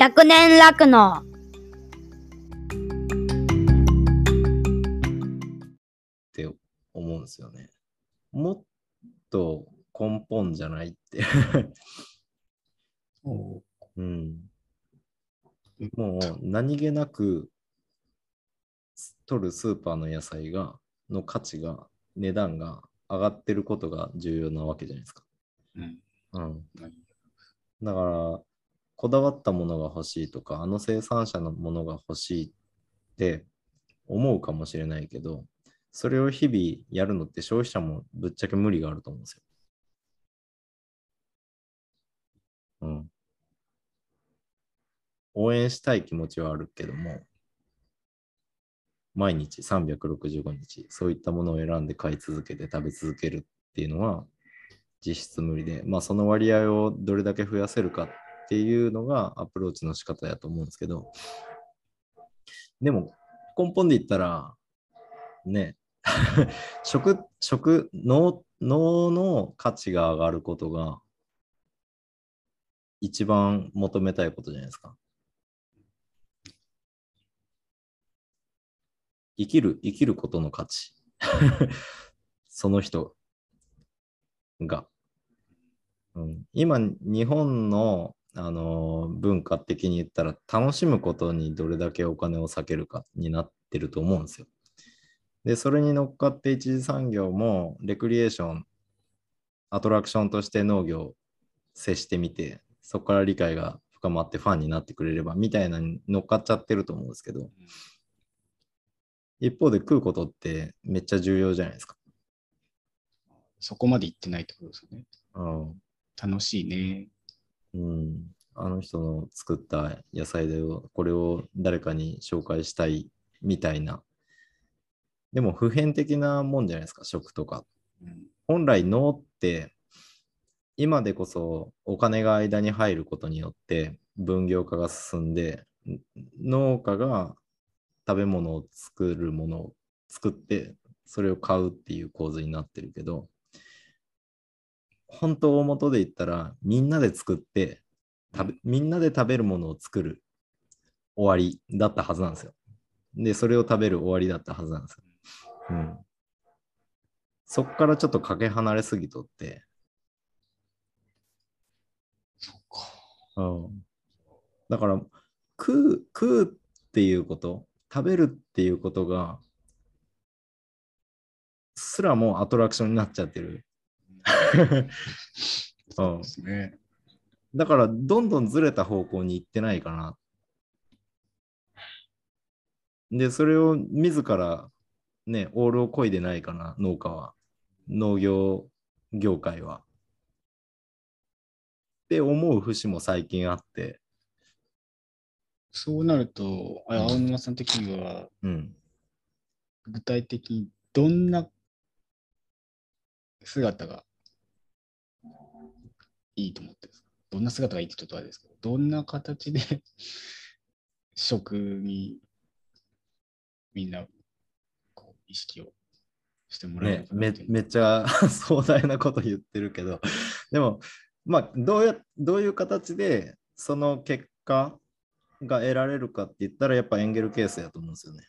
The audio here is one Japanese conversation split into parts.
百年楽のって思うんですよね。もっと根本じゃないって。うん。もう何気なく取るスーパーの野菜が、の価値が、値段が上がってることが重要なわけじゃないですか。うん。うん。何だから、こだわったものが欲しいとか、あの生産者のものが欲しいって思うかもしれないけど、それを日々やるのって消費者もぶっちゃけ無理があると思うんですよ。うん。応援したい気持ちはあるけども、毎日365日、そういったものを選んで買い続けて食べ続けるっていうのは実質無理で、まあその割合をどれだけ増やせるかっていうのがアプローチの仕方やと思うんですけど、でも根本で言ったら、ね、食、食、脳、脳の価値が上がることが一番求めたいことじゃないですか。生きる、生きることの価値。その人が。うん、今、日本の、あの文化的に言ったら、楽しむことにどれだけお金を避けるかになってると思うんですよ。で、それに乗っかって一次産業も、レクリエーション、アトラクションとして農業を接してみて、そこから理解が深まってファンになってくれればみたいなのに乗っかっちゃってると思うんですけど、一方で食うことってめっちゃ重要じゃないですか。そこまで行ってないってことですよね。うん。楽しいね。うん。あの人の作った野菜で、これを誰かに紹介したいみたいな。でも普遍的なもんじゃないですか、食とか。うん。本来脳って今でこそお金が間に入ることによって分業化が進んでん農家が食べ物を作るものを作ってそれを買うっていう構図になってるけど本当大元で言ったらみんなで作って食べみんなで食べるものを作る終わりだったはずなんですよ。でそれを食べる終わりだったはずなんですよ。うんそっからちょっとかけ離れすぎとって、そっか。うん、だから食う、食うっていうこと、食べるっていうことが、すらもうアトラクションになっちゃってる。そうですね。だから、どんどんずれた方向に行ってないかな。で、それを自ら、ね、オールを漕いでないかな、農家は。農業業界は。って思う節も最近あって、そうなると、あうん青沼さん的には、うん。具体的にどんな姿がいいと思ってるんですか？どんな姿がいいって言うとあれですけど、どんな形で 食にみんなこう意識をしてもらえるかなっていう。めっちゃ 壮大なこと言ってるけど、でも、まあ、どうや、どういう形でその結果が得られるかって言ったら、やっぱエンゲルケースやと思うんですよね。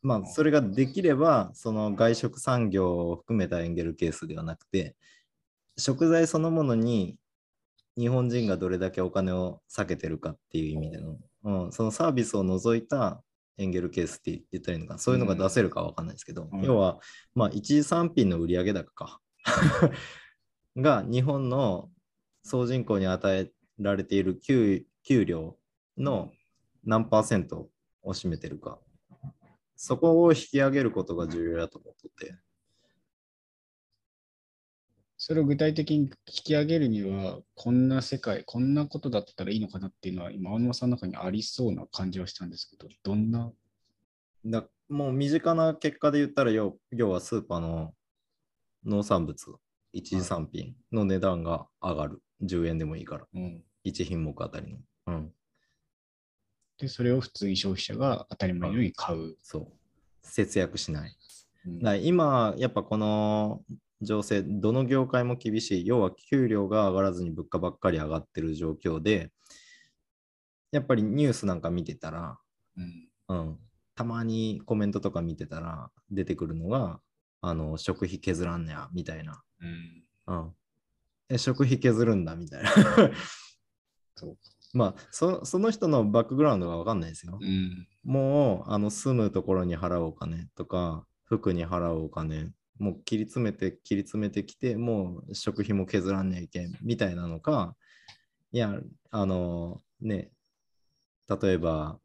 まあ、それができれば、その外食産業を含めたエンゲルケースではなくて、食材そのものに日本人がどれだけお金を避けてるかっていう意味での、うん、そのサービスを除いたエンゲルケースって言ったらいいのかな、そういうのが出せるかわかんないですけど、うん要は、まあ、一次産品の売上高か が日本の総人口に与えられている給給料の何パーセントを占めてるか。そこを引き上げることが重要だと思ってて。それを具体的に引き上げるには、こんな世界、こんなことだったらいいのかなっていうのは、今、青沼さんの中にありそうな感じはしたんですけど、どんな、だもう身近な結果で言ったら要、要はスーパーの農産物、一次産品の値段が上がる。10円でもいいから。うん、1品目あたりの。うん。で、それを普通に消費者が当たり前のように買う。そう。節約しない。うん今、やっぱこの情勢、どの業界も厳しい。要は給料が上がらずに物価ばっかり上がってる状況で、やっぱりニュースなんか見てたら、うん。うん、たまにコメントとか見てたら出てくるのが、あの、食費削らんねや、みたいな。うん。うん。え、食費削るんだ、みたいな。そう。まあそ、その人のバックグラウンドがわかんないですよ。うん。もう、あの、住むところに払うお金とか、服に払うお金、もう切り詰めて、切り詰めてきて、もう食費も削らんねえけん、みたいなのか、いや、あの、ね、例えば、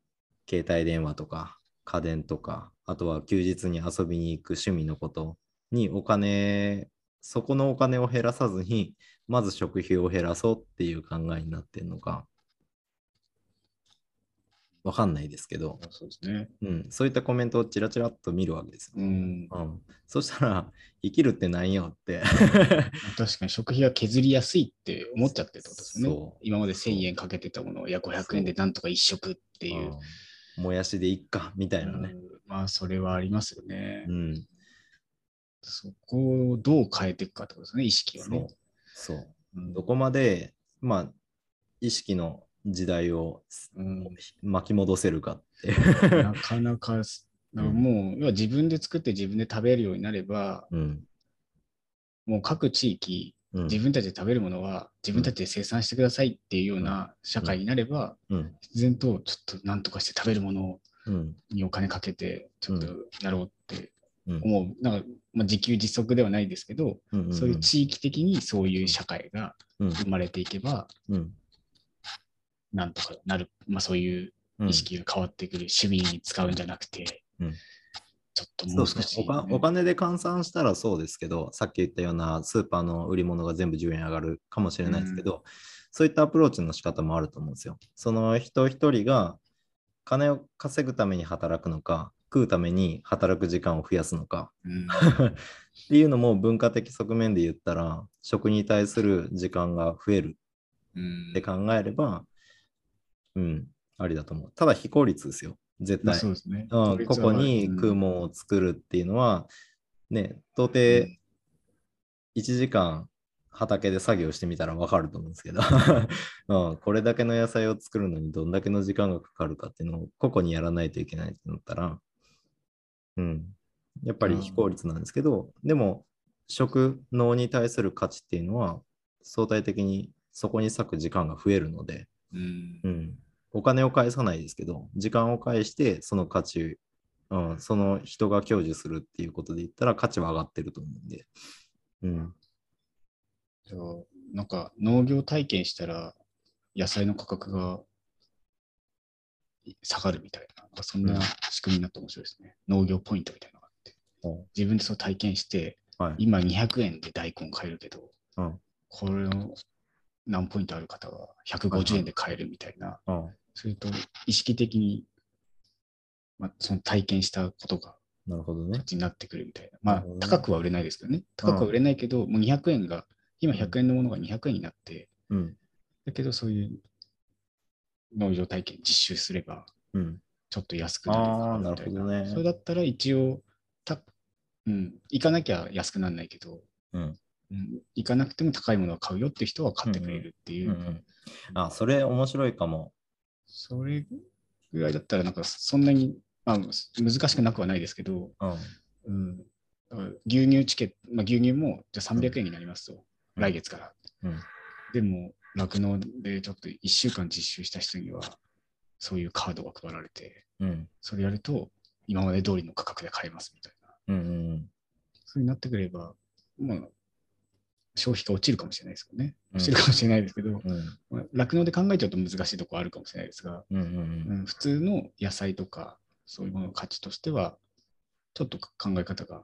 携帯電話とか、家電とか、あとは休日に遊びに行く趣味のことにお金、そこのお金を減らさずに、まず食費を減らそうっていう考えになってんのか、わかんないですけど、そうですね。うん、そういったコメントをちらちらっと見るわけですよ。うん。うん、そしたら、生きるって何よって。確かに食費が削りやすいって思っちゃってるってことですよねそう。今まで1000円かけてたものを、いや、500円でなんとか一食っていう。うんもやしでいっか、みたいなね。うんまあ、それはありますよね。うん、そこをどう変えていくかってことですね、意識をそうね。。そう。うんどこまで、まあ、意識の時代をうん巻き戻せるかって。なかなかす、だからもう、自分で作って自分で食べるようになれば、うん。もう各地域、うん自分たちで食べるものは自分たちで生産してくださいっていうような社会になれば、うん。自然とちょっと何とかして食べるものうん。にお金かけて、ちょっとやろうってうん。思う。なんか、まあ、自給自足ではないですけど、うん。そういう地域的にそういう社会がうん。生まれていけば、うん。なんとかなる、まあ、そういううん意識が変わってくる、趣味に使うんじゃなくて、うん。ちょっとそうですね。もう少し、おかお金で換算したらそうですけど、さっき言ったようなスーパーの売り物が全部10円上がるかもしれないですけど、そういったアプローチの仕方もあると思うんですよ。その人一人が金を稼ぐために働くのか、食うために働く時間を増やすのかうん。っていうのも文化的側面で言ったら、食に対する時間が増えるうんって考えれば、うん、ありだと思う。ただ非効率ですよ、絶まあ対。そうですね。うん、ここに食うももんを作るっていうのは、ね、到底うん。1時間畑で作業してみたらわかると思うんですけど、うん、これだけの野菜を作るのにどんだけの時間がかかるかっていうのを個々にやらないといけないってなったら、うん、やっぱり非効率なんですけど、でも食農に対する価値っていうのは相対的にそこに割く時間が増えるので、うん。うん、お金を返さないですけど、時間を返して、その価値、うん、その人が享受するっていうことで言ったら価値は上がってると思うんで。うん。じゃあなんか農業体験したら野菜の価格が下がるみたいな、なんかそんな仕組みになって面白いですね。農業ポイントみたいなのがあって。自分でそう体験して、はい。今200円で大根買えるけど、うんこれの何ポイントある方は150円で買えるみたいな、うん、それと意識的に、まあ、その体験したことがなるほどね。になってくるみたいな。まあ高くは売れないですけどね。高くは売れないけど、もう200円が、今100円のものが200円になって、うん。だけどそういう農業体験実習すれば、うん。ちょっと安くなるかあーみたいなるほどねそれだったら一応、たうん、行かなきゃ安くならないけど、うん。うん、行かなくても高いものを買うよって人は買ってくれるっていう、うんうん、あ、それ面白いかも。それぐらいだったら、なんかそんなに、まあ、難しくなくはないですけど、うん。うん、牛乳チケット、まあ、牛乳もじゃあ300円になりますと、うん来月から。うんでも、酪農でちょっと1週間実習した人には、そういうカードが配られて、うん。それやると、今まで通りの価格で買えますみたいな。うん。うん。そうになってくれば、まあ、消費が落ちるかもしれないですけどね。うん落ちるかもしれないですけど、酪農で考えちゃうと難しいところあるかもしれないですが。うん普通の野菜とか、そういうものの価値としては、ちょっと考え方が、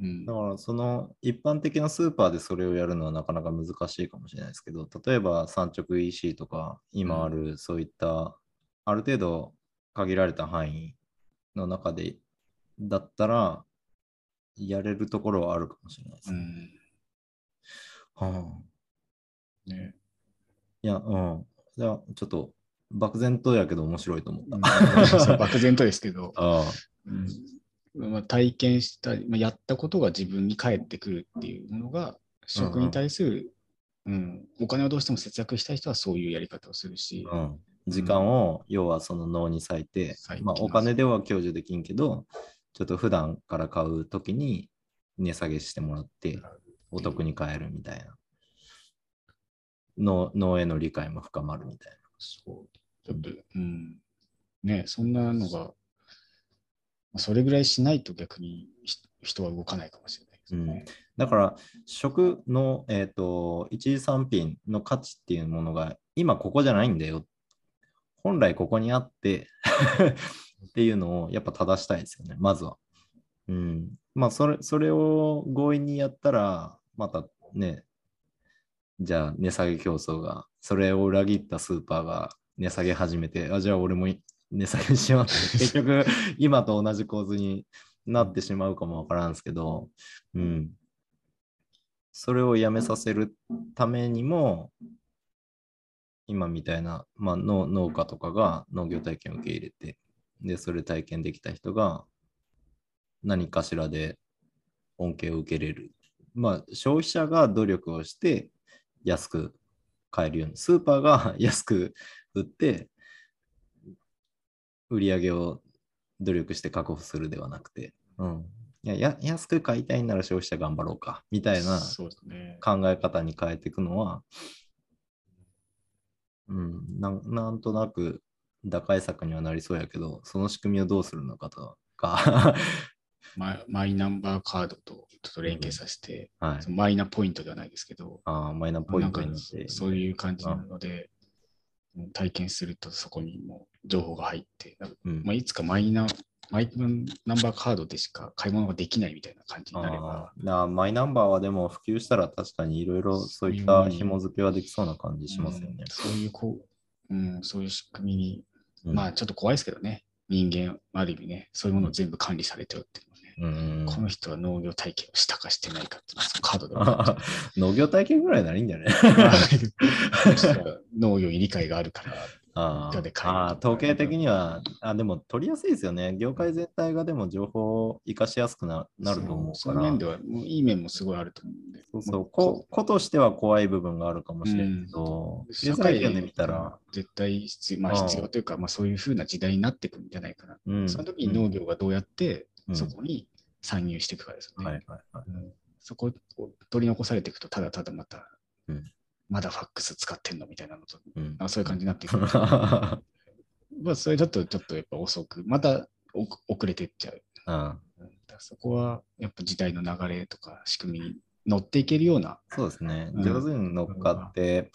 うんだからその一般的なスーパーでそれをやるのはなかなか難しいかもしれないですけど、例えば産直 EC とか今あるそういったある程度限られた範囲の中でだったらやれるところはあるかもしれないですね。うんはあ、ね。いや、うん。じゃあちょっと漠然とやけど面白いと思った。漠然とですけど、あうん。まあ、体験したり、まあ、やったことが自分に返ってくるっていうものが、食に対する、うん、お金をどうしても節約したい人はそういうやり方をするし、うん、時間を要はその脳に割いて、まあ、お金では享受できんけど、ちょっと普段から買うときに値下げしてもらって、お得に買えるみたいな。脳脳への理解も深まるみたいそう、ちょっと、うん、ね、そんなのが、まあそれぐらいしないと逆にひ人は動かないかもしれないですね。な。だから、食の、えっと一次産品の価値っていうものが今ここじゃないんだよ。本来ここにあって っていうのをやっぱ正したいですよね、まずは。うん。まあ、それ、それを強引にやったら、またね、じゃあ値下げ競争が、それを裏切ったスーパーが値下げ始めて、あ、じゃあ俺も値下げしようって、結局今と同じ構図になってしまうかもわからんすけど、うん。それをやめさせるためにも、今みたいな、まあ、農農家とかが農業体験を受け入れて、で、それ体験できた人が何かしらで恩恵を受けれる。まあ、消費者が努力をして安く買えるように、スーパーが安く売って、売り上げを努力して確保するではなくて、うん。いやや安く買いたいなら消費者頑張ろうか、みたいな。考え方に変えていくのは、うん、なんなんとなく打開策にはなりそうやけど、その仕組みをどうするのかとか、マイマイナンバーカードとちょっと連携させて、はい。マイナポイントではないですけど、あーマイナポイントになって、そういう感じなので、体験するとそこにも情報が入って、うん。まあ、いつかマイナマイナンバーカードでしか買い物ができないみたいな感じになればなマイナンバーはでも普及したら確かにいろいろそういった紐付けはできそうな感じしますよね。うん。そういうこう、うん、そういう仕組みに、うんまあちょっと怖いですけどね、人間、ある意味ね、そういうものを全部管理されてるってこの人は農業体験をしたかしてないかってカードで 農業体験ぐらいならいいんだよね。まあこの人は農業に理解があるから、ああー、統計的には、あでも取りやすいですよね。業界全体がでも情報を活かしやすくななると思うからその面。では、もういい面もすごいあると思うんで。そうそう、もこ子としては怖い部分があるかもしれないけど、経済圏で見たら、絶対必要、まあうん必要というか、まあそういうふうな時代になってくるんじゃないかな。うんその時に農業がどうやってうんそこに参入していくかですよね。そこを取り残されていくと、ただただまた、うん。まだファックス使ってんのみたいなのと、うん。あそういう感じになっていく。まあそれちょっと、ちょっとやっぱ遅く、またお遅れていっちゃう。うんうん。だからそこはやっぱ時代の流れとか仕組みに乗っていけるような、そうですね。うん。上手に乗っかって、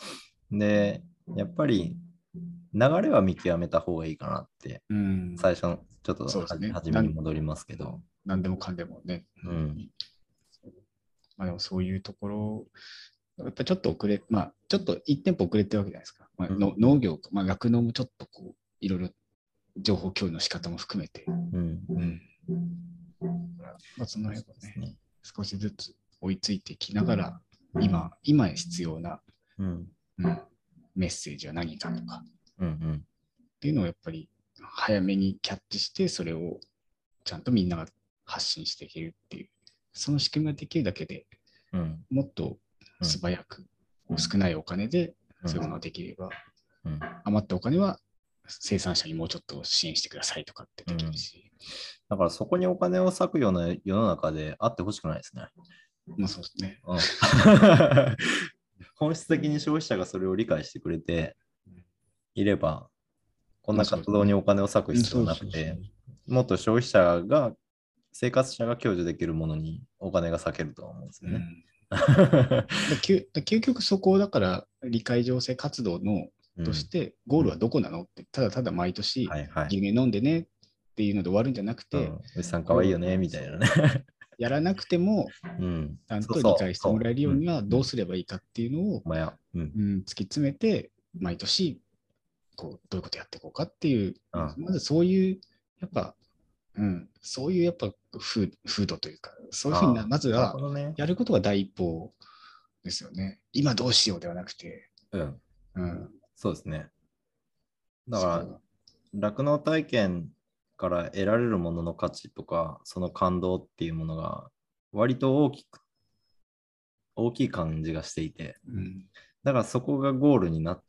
で、やっぱり流れは見極めた方がいいかなって、うん、最初のちょっとそうですねはじめに戻りますけど。何でもかんでもね。うんまあでもそういうところ、やっぱちょっと遅れ、まあちょっと1店舗遅れてるわけじゃないですか。まあのうん農業、まあ酪農もちょっとこう、いろいろ情報共有の仕方も含めて、うん。うん。まあその辺をね、ね少しずつ追いついていきながら、今、今必要な、うん。うん、メッセージは何かとか、うんうん。っていうのをやっぱり早めにキャッチして、それをちゃんとみんなが発信していけるっていう、その仕組みができるだけでうん。もっと素早く、少ないお金でそういうものができれば、うん余ったお金は生産者にもうちょっと支援してくださいとかってできるし、だからそこにお金を割くような世の中であってほしくないですね。まあそうですね。うん 本質的に消費者がそれを理解してくれていれば、こんな活動にお金を割く必要はなくて、もっと消費者が、生活者が享受できるものにお金が割けるとは思うんですよね。究だ究極そこをだから理解情勢活動のうん。としてゴールはどこなのってただただ毎年はいはい。牛乳飲んでねっていうので終わるんじゃなくて、うん、おじさんかわいいよね、みたいなね。やらなくてもうん。ちゃんと理解してもらえるようにはん。どうすればいいかっていうのを、突き詰めて毎年こうどういうことやっていこうかっていう、うんまずそういうやっぱ、うん、そういうやっぱ風風土というかそういうふうになまずは。やることが第一歩ですよね。今どうしようではなくて、うん。うん、そうですね。だから酪農体験から得られるものの価値とか、その感動っていうものが割と大きく大きい感じがしていて、うん。だからそこがゴールになっ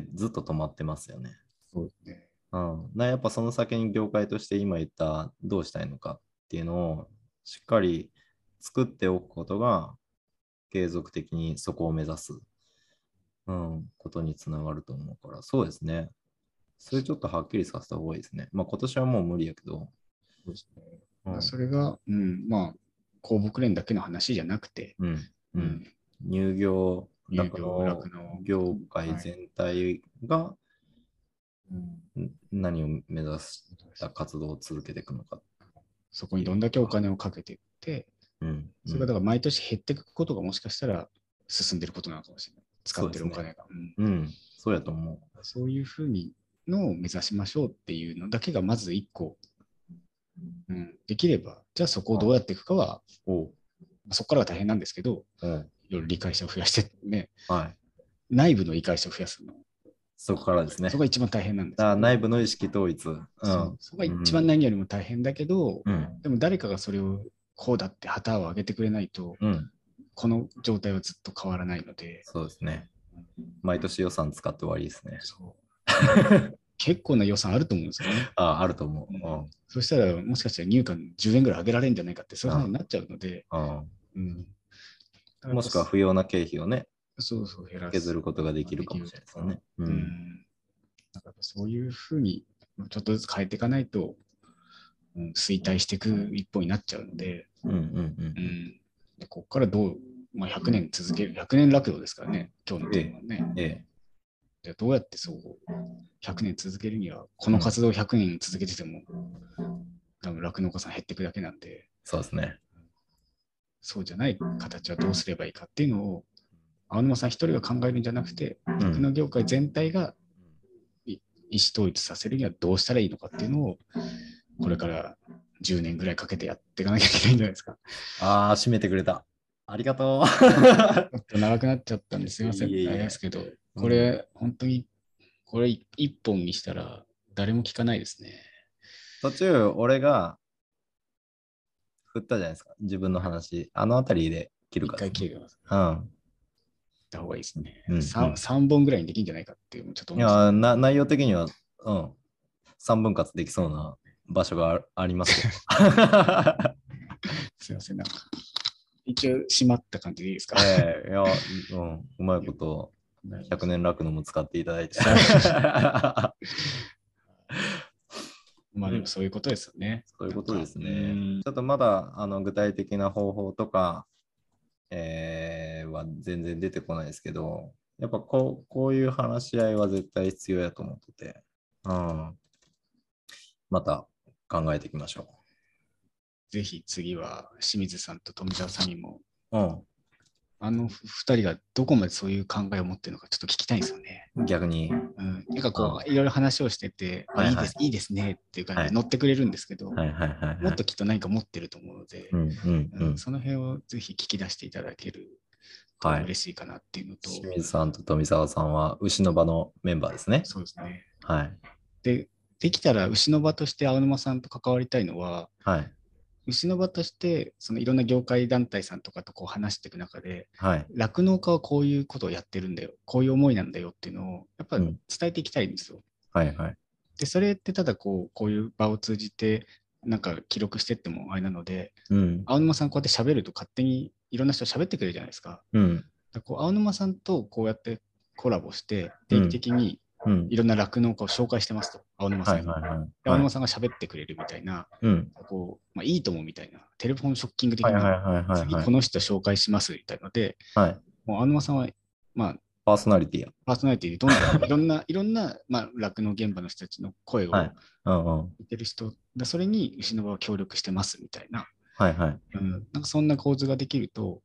てずっと止まってますよね。そうですね。うん、なやっぱその先に業界として今言ったどうしたいのかっていうのをしっかり作っておくことが継続的にそこを目指す、うん、ことにつながると思うからそうですね。それちょっとはっきりさせた方がいいですね。まあ今年はもう無理やけど。そうですね。うんそれが、うん、まあ、公木連だけの話じゃなくて、うんうん、乳業乳酪業農酪農業界全体が何を目指した活動を続けていくのか。そこにどんだけお金をかけていって、うん。それがだから毎年減っていくことがもしかしたら進んでることなのかもしれない。使ってるお金が。うん。うん、そうやと思う。そういうふうにのを目指しましょうっていうのだけがまず一個、うん、できれば、じゃあそこをどうやっていくかは、そこからが大変なんですけど、うんいろいろ理解者を増やしてね、はい。内部の理解者を増やすの、そこからですね。そこが一番大変なんですだからよ内部の意識統一。うん。そうそこが一番何よりも大変だけど、うん。でも誰かがそれをこうだって旗を上げてくれないと、うん。この状態はずっと変わらないので、そうですね。毎年予算使って終わりですね。そう 結構な予算あると思うんですよね。ああると思う。うん。そしたら、もしかしたら入管10円ぐらい上げられるんじゃないかって、そういう話になっちゃうので、うんうん、もしくは不要な経費をね、そうそう減らす。削ることができるかもしれないですよね。う。うんん。だからそういうふうに、ちょっとずつ変えていかないと、うん、衰退していく一歩になっちゃうので、うんうんうん。でここからどう、まあ、100年続ける、100年落語ですからね、今日のテーマはね。うん。えじゃあどうやってそう100年続けるには、この活動を100年続けてても、多分酪農家さん減っていくだけなんで、そうですね。そうじゃない形はどうすればいいかっていうのを、青沼さん一人が考えるんじゃなくて、うん酪農業界全体がい意思統一させるにはどうしたらいいのかっていうのを、これから10年ぐらいかけてやっていかなきゃいけないんじゃないですか。ああ、締めてくれた。ありがとう。ちょっと長くなっちゃったんですいません。いあれですけど、これ、本当に、これ一本にしたら誰も聞かないですね。途中、俺が振ったじゃないですか。自分の話。あのあたりで切る一から。回切れます。うん。った方がいいですね。うんうん 3, 3本ぐらいにできるんじゃないかっていうのちょっといやな、内容的には、うん。3分割できそうな場所がああります。す。すいません、なんか。一応閉まった感じでいいですか、ええいや、うん。うまいこと、100年楽のも使っていただいて。まあでもそういうことですよね。そういうことですうねん。ちょっとまだあの具体的な方法とか、えーは全然出てこないですけど、やっぱこうこういう話し合いは絶対必要やと思ってて、うん、また考えていきましょぜひ次は清水さんと富澤さんにも、う。あの二人がどこまでそういう考えを持ってるのかちょっと聞きたいんですよね。うん、逆に。うん。なんかこう、いろいろ話をしてて、あはいはいいいです、いいですねっていう感じはいで乗ってくれるんですけど、はいはいはい、はい。もっときっと何か持ってると思うので、うんうんううんん。その辺をぜひ聞き出していただけるとはい嬉しいかなっていうのと、清水さんと富澤さんは牛の場のメンバーですね。そうですね。はい。で、できたら牛の場として青沼さんと関わりたいのは、はい。牛の場としてそのいろんな業界団体さんとかとこう話していく中で、はい。酪農家はこういうことをやってるんだよ、こういう思いなんだよっていうのをやっぱうん伝えていきたいんですよ。はいはい。で、それってただこうこういう場を通じてなんか記録してってもあれなので、うん。青沼さんこうやって喋ると勝手にいろんな人喋ってくれるじゃないですか。うん。だこう青沼さんとこうやってコラボして定期的にうん。いろんな酪農家を紹介してますと、青沼さんに。はいはいはい。で青沼さんが喋ってくれるみたいな、うん。こうまあ、いいともみたいな、テレフォンショッキング的はいはいな、はいはいはい次こ。の人紹介しますみたいので、はい。もう青沼さんは、まあ、パーソナリティや。パーソナリティでどんどん いろんな、いろんな、まあ、酪農現場の人たちの声をはいうんうん。言ってる人、でそれに牛の場は協力してますみたいな、はいはい。うん、なんかそんな構図ができると、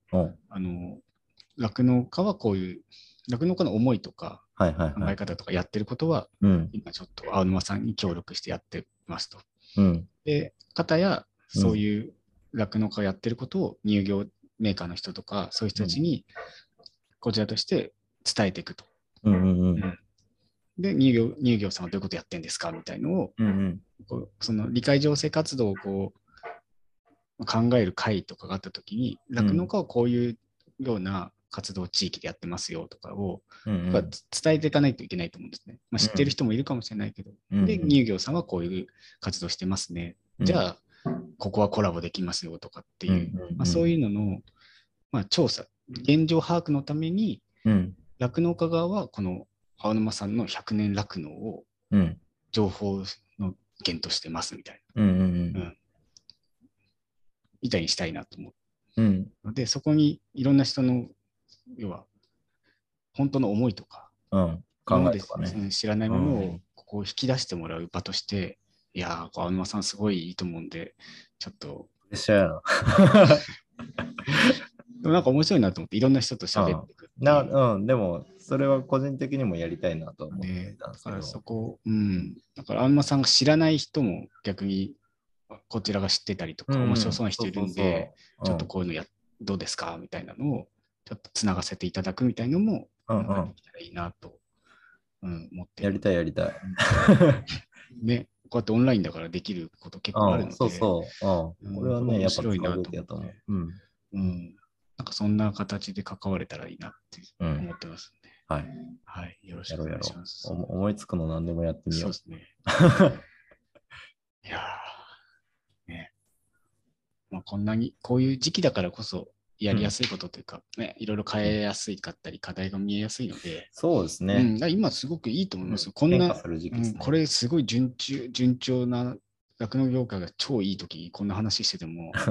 酪農家はこういう、酪農家の思いとかはいはいはい。考え方とかやってることは、うん。今ちょっと青沼さんに協力してやってますと。うん。で、方やそういう酪農家がやってることを乳業メーカーの人とか、そういう人たちにこちらとして伝えていくと。うんうんうん。で、乳業乳業さんはどういうことやってんですかみたいのを、うんうん。こうその理解情勢活動をこう考える会とかがあったときに、酪農家はこういうような活動を地域でやってますよとかを、うん伝えていかないといけないと思うんですね。まあ、知ってる人もいるかもしれないけど、うんで、乳業さんはこういう活動してますね。じゃあ、ここはコラボできますよとかっていう、まあ、そういうのの、まあ、調査、現状把握のために、うん。酪農家側はこの青沼さんの100年酪農をうん。情報の源としてますみたいうんうん。うん。みたいにしたいなと思う。うん。ので、そこにいろんな人の、要は、本当の思いとか、うん。考えとかね。知らないものをうん。ここを引き出してもらう場として、いやー、青沼さんすごいいいと思うんで、ちょっと、プレッシャーやな。でもなんか面白いなと思って、いろんな人と喋っていくなうん、でも、それは個人的にもやりたいなと思ってでたんですけど。だからそこ、うん。だから、あんまさんが知らない人も逆に、こちらが知ってたりとか、面白そうな人いるんで、ちょっとこういうのや、どうですか？みたいなのを、ちょっとつながせていただくみたいのも、うんできたらいいなと、うん、思ってるやりたいやりたい。ね、こうやってオンラインだからできること結構あるので、うん、そうそう。うん、うんこれはね、やっぱ使う面白いなと思う。うん。うん。なんかそんな形で関われたらいいなってうん思ってますんで、はい。はい、よろしくお願いします。思いつくの何でもやってみようそうで。すね。いやー、ね。まあ、こんなに、こういう時期だからこそ、やりやすいことというか、ね、いろいろ変えやすいかったり、課題が見えやすいので、そうですね。うん、今すごくいいと思いますよ。こんなね。うん、これすごい順調順調な酪農業界が超いい時にこんな話してても、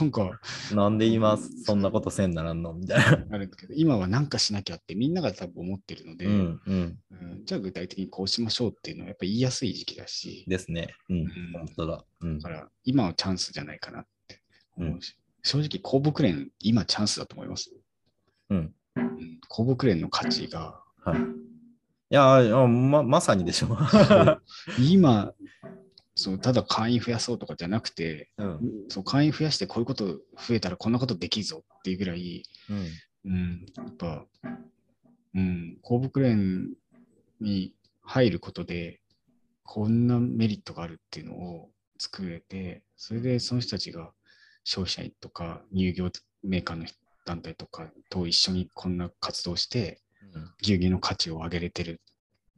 なんかなんで今そんなことせんならんの？みたいな。あるけど、今は何かしなきゃってみんなが多分思ってるので、うんうん。うんじゃあ具体的にこうしましょうっていうのはやっぱ言いやすい時期だし、ですね。うん。ん本当だ。うんだ。から今はチャンスじゃないかなって思うし、正直公木連今チャンスだと思います。うん。うん、公木連の価値がはい。いやー、ままさにでしょ。今そうただ会員増やそうとかじゃなくて、うん。そう会員増やしてこういうこと増えたらこんなことできるぞっていうぐらい、うん。うん、やっぱ、うん、公木連に入ることで、こんなメリットがあるっていうのを作れて、それでその人たちが消費者とか乳業メーカーの団体とかと一緒にこんな活動して、牛乳の価値を上げれてる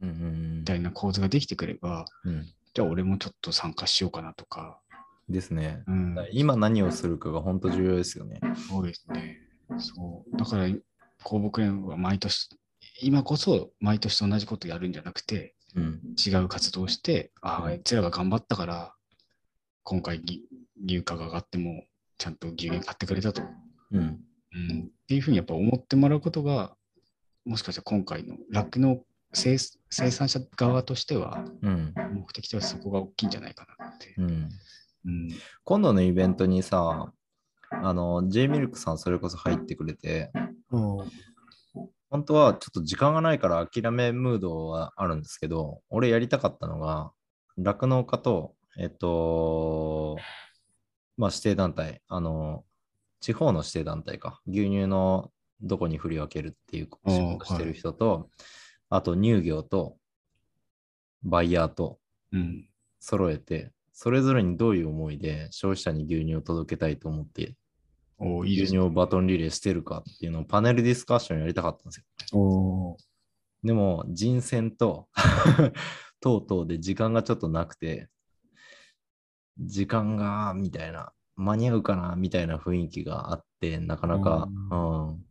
みたいな構図ができてくれば、うん。うん。じゃあ俺もちょっと参加しようかなとか、ですね。うん、今何をするかが本当重要ですよね。そうですね。そう。だから、公木連は毎年、今こそ毎年と同じことやるんじゃなくて、うん。違う活動をして、ああ、いつらが頑張ったから、今回ぎ牛価が上がっても、ちゃんと牛乳買ってくれたと。うん。うん、っていうふうにやっぱ思ってもらうことが、もしかしたら今回の酪農生生産者側としては、うん。目的とはそこが大きいんじゃないかなって。うん。うん。今度のイベントにさ、あの、J ミルクさんそれこそ入ってくれて、本当はちょっと時間がないから諦めムードはあるんですけど、俺やりたかったのが、酪農家と、えっと、まあ指定団体、あの、地方の指定団体か、牛乳のどこに振り分けるっていう仕事してる人と、あと乳業とバイヤーとうん。揃えて、それぞれにどういう思いで消費者に牛乳を届けたいと思って、おーいいね。牛乳をバトンリレーしてるかっていうのをパネルディスカッションやりたかったんですよ。でも人選と 等々で時間がちょっとなくて、時間がみたいな、間に合うかなみたいな雰囲気があって、なかなか、うん。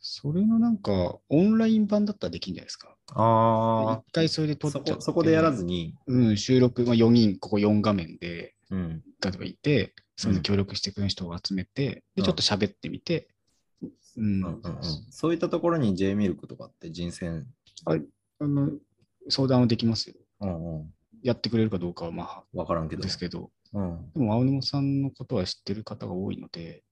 それのなんか、オンライン版だったらできるんじゃないですか？あ一回それで撮あ、そっちゃって。こそこでやらずに、うん、収録、まあ、4人、ここ4画面で、うん。例えばいて、それで協力してくれる人を集めて、うん。で、ちょっと喋ってみて、うん、うんうんうん、そういったところに J ミルクとかって人選、あの相談はできますよ。うんうん、やってくれるかどうかはまあわからんけど。ですけど、うんでも青沼さんのことは知ってる方が多いので、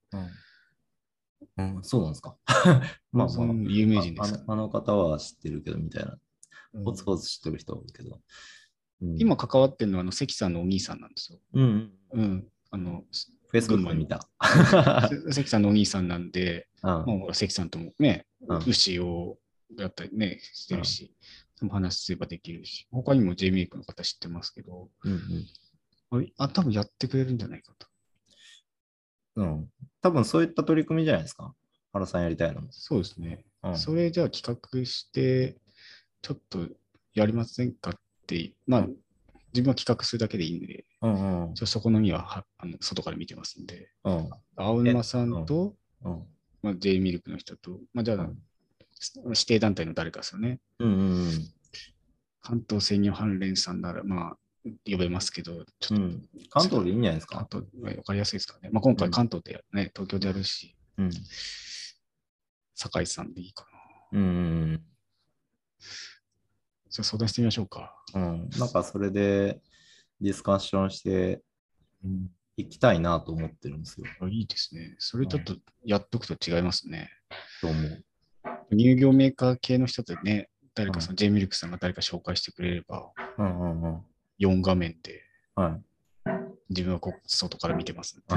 うん、うん、そうなんですか。まあそまあの有名人であすからのあの方は知ってるけどみたいな。うんポツポツ知ってる人は多いけど。うん、今関わってるのはあの関さんのお兄さんなんですよ。うんうん、うん。あの、Facebook で見た。関さんのお兄さんなんで、うんもう関さんともね、うん牛をやったりね、してるし、でも話すればできるし、他にも J メイクの方知ってますけど、うんあ、多分やってくれるんじゃないかと。うんうん。多分そういった取り組みじゃないですか？原さんやりたいのも。そうですね。うんそれじゃあ企画して、ちょっとやりませんかって、まあ、自分は企画するだけでいいんで、うんうん。そこのみははあの外から見てますんで、うん。青沼さんと、うん。まあ、J ミルクの人と、まあ、じゃあ、うん指定団体の誰かですよね。うんうん関東鮮乳関連さんなら、まあ、呼べますけど、ちょっと、うん。うん。関東でいいんじゃないですか？関東、わかりやすいですかね。まあ、今回関東でね、東京でやるし、うん。酒井さんでいいかな。うんうんじゃあ相談してみましょうか。うん。うん。なんかそれでディスカッションしてうん、いきたいなと思ってるんですよ。あいいですね。それちょっとやっとくと違いますね。と思う。乳業メーカー系の人でね、誰かその J ミルクさんが誰か紹介してくれれば、うんうんうん。4画面ではい。自分はこう外から見てますんで。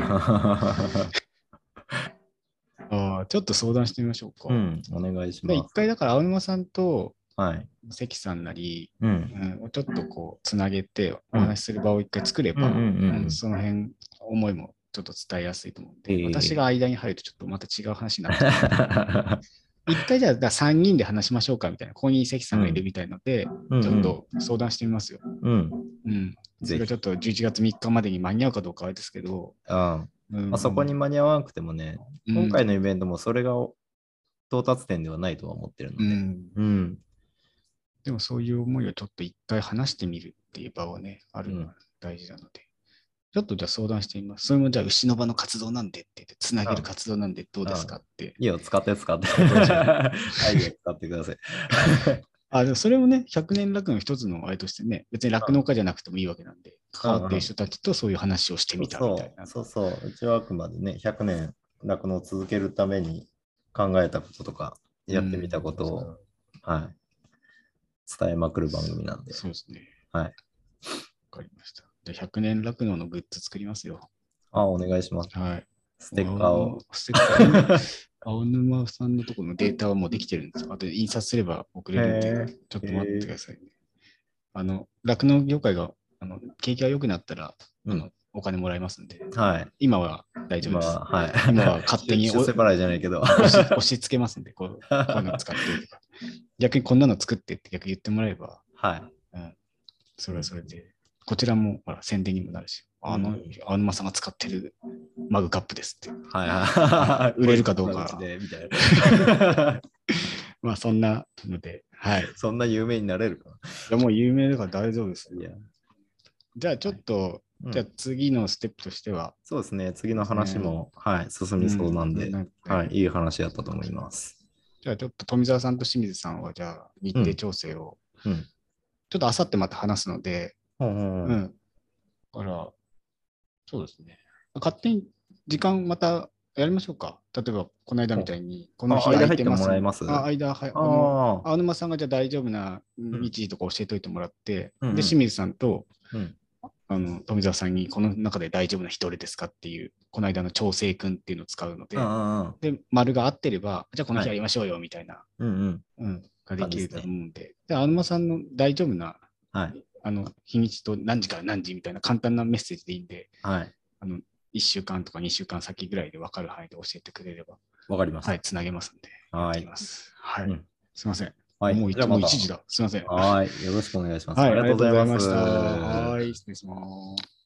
ああ、ちょっと相談してみましょうか。うん。お願いしまで、す一。回だから青沼さんとはい。関さんなり、うん。うん、ちょっとこう、つなげてお話しする場を一回作れば、うんその辺、思いもちょっと伝えやすいと思うんで、ええ私が間に入るとちょっとまた違う話になっちゃう。一回じゃあ、3人で話しましょうかみたいな、ここに関さんがいるみたいので、うんちょっと相談してみますよ。うん。うん。それがちょっと11月3日までに間に合うかどうかはあれですけど、あうんあそこに間に合わなくてもね、今回のイベントもそれが到達点ではないとは思ってるので。うん、うん。でもそういう思いをちょっと一回話してみるっていう場はね、あるのうんが大事なので。ちょっとじゃあ相談してみます。それもじゃあ牛の場の活動なんでって言って、つなげる活動なんでどうですかって。いいよ、使って使って。アイデア使ってください。あ、でもそれもね、100年楽の一つのあれとしてね、別に酪農家じゃなくてもいいわけなんで、関わっている人たちとそういう話をしてみたみたいな。そうそうそう。うちはあくまでね、100年酪農を続けるために考えたこととか、やってみたことを、うんはい、伝えまくる番組なんで。そうですね。はい。わかりました。じゃあ100年酪農のグッズ作りますよ。あ、お願いします。はい。ステッカーを。ステッカー 青沼さんのところのデータはもうできてるんですよ。あと印刷すれば送れるんへでー、ちょっと待ってくださいね。あの、酪農業界が、あの景気が良くなったら、うんお金もらえますんで、はい。今は大丈夫です。今は、はい。今は勝手に払 いじゃないけど。押し押し付けますんで、こうこういうの使ってとか。逆にこんなの作ってって逆に言ってもらえば、はい。それはそれで、こちらもほら宣伝にもなるし、あの、うん青沼さんが使ってるマグカップですって。はいはい。売れるかどうかみたいな まあそんなので、はい。いそんな有名になれるかやもう有名だから大丈夫ですよいや。じゃあちょっと、うんじゃあ次のステップとしては、そうですね。次の話も、はい、進みそうなんで、うんはい、いい話だったと思います。じゃあちょっと富澤さんと清水さんは、じゃあ日程調整を、うん。ちょっとあさってまた話すので、うん。だから、そうですね。勝手に時間またやりましょうか。例えば、この間みたいに、この日空いてます。入ってもらえますあ、間、はい。あ。青沼さんがじゃあ大丈夫なん日時とか教えといてもらって、うんうんで、清水さんと、うんあの富澤さんにこの中で大丈夫な一人ですかっていう、この間の調整君っていうのを使うので、うんで、丸が合ってれば、じゃあこの日やりましょうよみたいな、うんうん。うん、ができると思うんで、で、青沼さんの大丈夫な、はい。あの、日にちと何時から何時みたいな簡単なメッセージでいいんで、はい。あの、1週間とか2週間先ぐらいで分かる範囲で教えてくれれば、わかりました。はい、つなげますんで、はい。はい。うんすいません。はい。もう一もうじゃあまた1時だ。すいません。はい。よろしくお願いします。はい。ありがとうございましたはい、失礼します。